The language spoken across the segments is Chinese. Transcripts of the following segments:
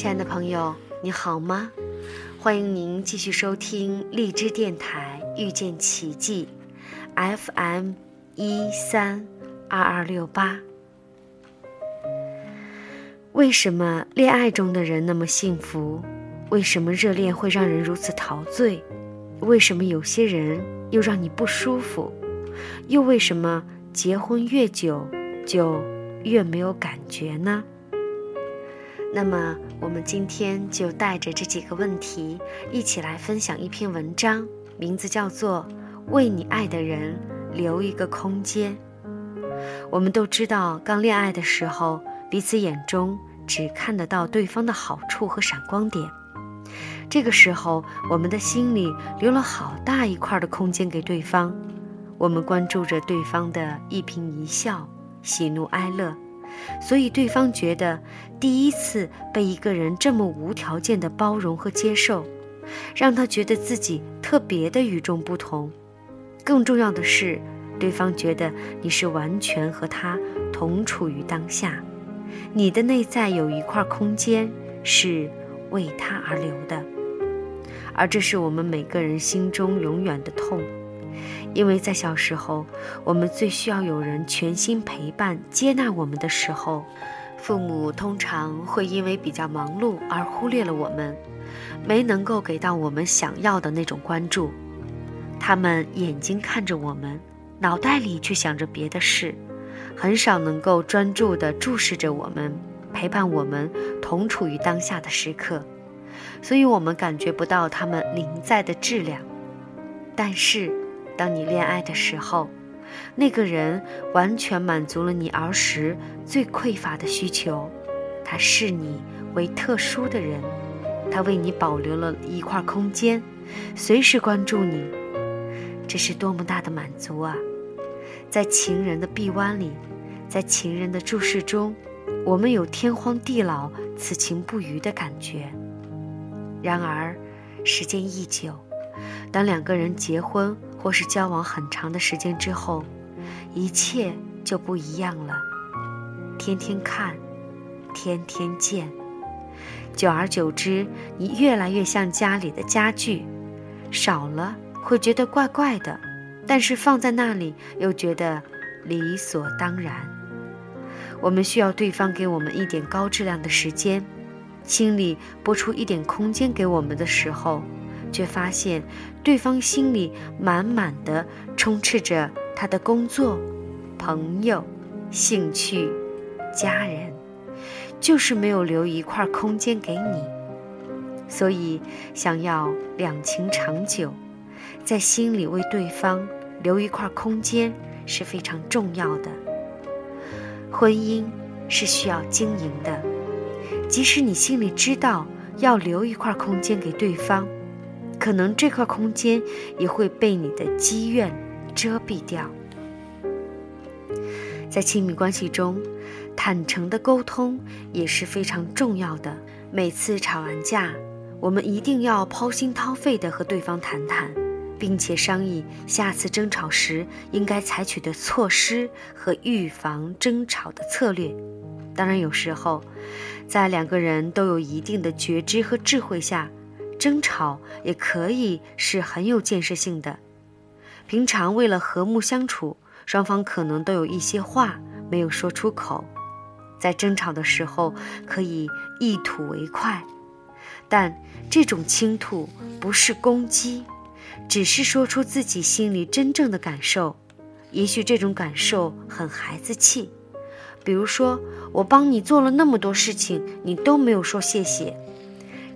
亲爱的朋友，你好吗？欢迎您继续收听荔枝电台遇见奇迹，FM 一三二二六八。为什么恋爱中的人那么幸福？为什么热恋会让人如此陶醉？为什么有些人又让你不舒服？又为什么结婚越久就越没有感觉呢？那么，我们今天就带着这几个问题，一起来分享一篇文章，名字叫做《为你爱的人留一个空间》。我们都知道，刚恋爱的时候，彼此眼中只看得到对方的好处和闪光点，这个时候，我们的心里留了好大一块的空间给对方，我们关注着对方的一颦一笑、喜怒哀乐。所以，对方觉得第一次被一个人这么无条件的包容和接受，让他觉得自己特别的与众不同。更重要的是，对方觉得你是完全和他同处于当下，你的内在有一块空间是为他而留的，而这是我们每个人心中永远的痛。因为在小时候，我们最需要有人全心陪伴、接纳我们的时候，父母通常会因为比较忙碌而忽略了我们，没能够给到我们想要的那种关注。他们眼睛看着我们，脑袋里却想着别的事，很少能够专注地注视着我们，陪伴我们同处于当下的时刻，所以我们感觉不到他们临在的质量。但是，当你恋爱的时候，那个人完全满足了你儿时最匮乏的需求，他视你为特殊的人，他为你保留了一块空间，随时关注你，这是多么大的满足啊！在情人的臂弯里，在情人的注视中，我们有天荒地老、此情不渝的感觉。然而，时间一久，当两个人结婚，或是交往很长的时间之后，一切就不一样了。天天看，天天见，久而久之，你越来越像家里的家具，少了会觉得怪怪的，但是放在那里又觉得理所当然。我们需要对方给我们一点高质量的时间，心里拨出一点空间给我们的时候。却发现，对方心里满满的充斥着他的工作、朋友、兴趣、家人，就是没有留一块空间给你。所以，想要两情长久，在心里为对方留一块空间是非常重要的。婚姻是需要经营的，即使你心里知道要留一块空间给对方。可能这块空间也会被你的积怨遮蔽掉。在亲密关系中，坦诚的沟通也是非常重要的。每次吵完架，我们一定要掏心掏肺的和对方谈谈，并且商议下次争吵时应该采取的措施和预防争吵的策略。当然，有时候，在两个人都有一定的觉知和智慧下。争吵也可以是很有建设性的。平常为了和睦相处，双方可能都有一些话没有说出口，在争吵的时候可以一吐为快，但这种倾吐不是攻击，只是说出自己心里真正的感受。也许这种感受很孩子气，比如说我帮你做了那么多事情，你都没有说谢谢。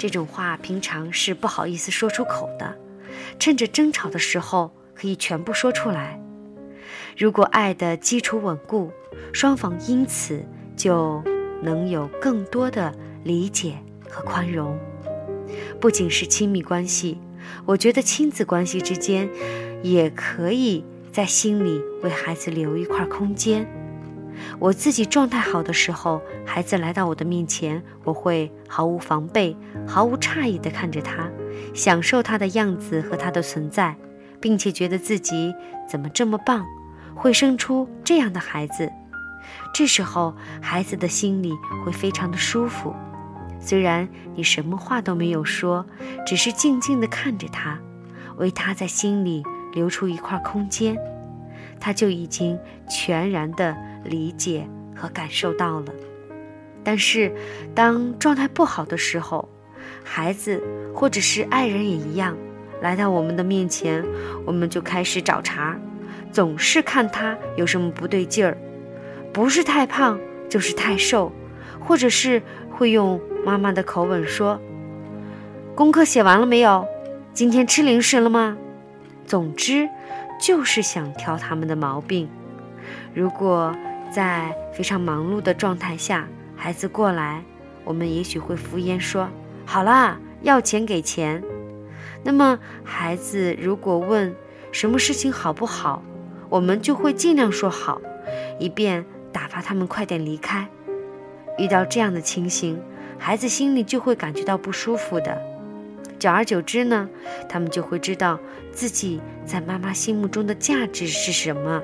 这种话平常是不好意思说出口的，趁着争吵的时候可以全部说出来。如果爱的基础稳固，双方因此就能有更多的理解和宽容。不仅是亲密关系，我觉得亲子关系之间也可以在心里为孩子留一块空间。我自己状态好的时候，孩子来到我的面前，我会毫无防备、毫无诧异地看着他，享受他的样子和他的存在，并且觉得自己怎么这么棒，会生出这样的孩子。这时候，孩子的心里会非常的舒服。虽然你什么话都没有说，只是静静地看着他，为他在心里留出一块空间，他就已经全然的理解和感受到了。但是，当状态不好的时候，孩子或者是爱人也一样，来到我们的面前，我们就开始找茬，总是看他有什么不对劲儿，不是太胖就是太瘦，或者是会用妈妈的口吻说：“功课写完了没有？今天吃零食了吗？”总之，就是想挑他们的毛病。如果在非常忙碌的状态下，孩子过来，我们也许会敷衍说：“好啦，要钱给钱。”那么，孩子如果问什么事情好不好，我们就会尽量说好，以便打发他们快点离开。遇到这样的情形，孩子心里就会感觉到不舒服的。久而久之呢，他们就会知道自己在妈妈心目中的价值是什么。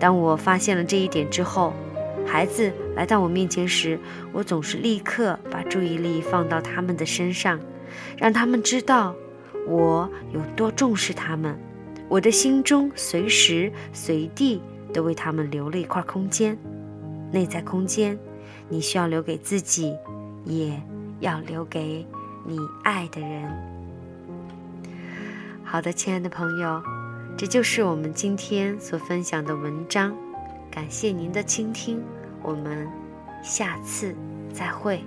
当我发现了这一点之后，孩子来到我面前时，我总是立刻把注意力放到他们的身上，让他们知道我有多重视他们。我的心中随时随地都为他们留了一块空间，内在空间，你需要留给自己，也要留给你爱的人。好的，亲爱的朋友，这就是我们今天所分享的文章。感谢您的倾听。我们下次再会。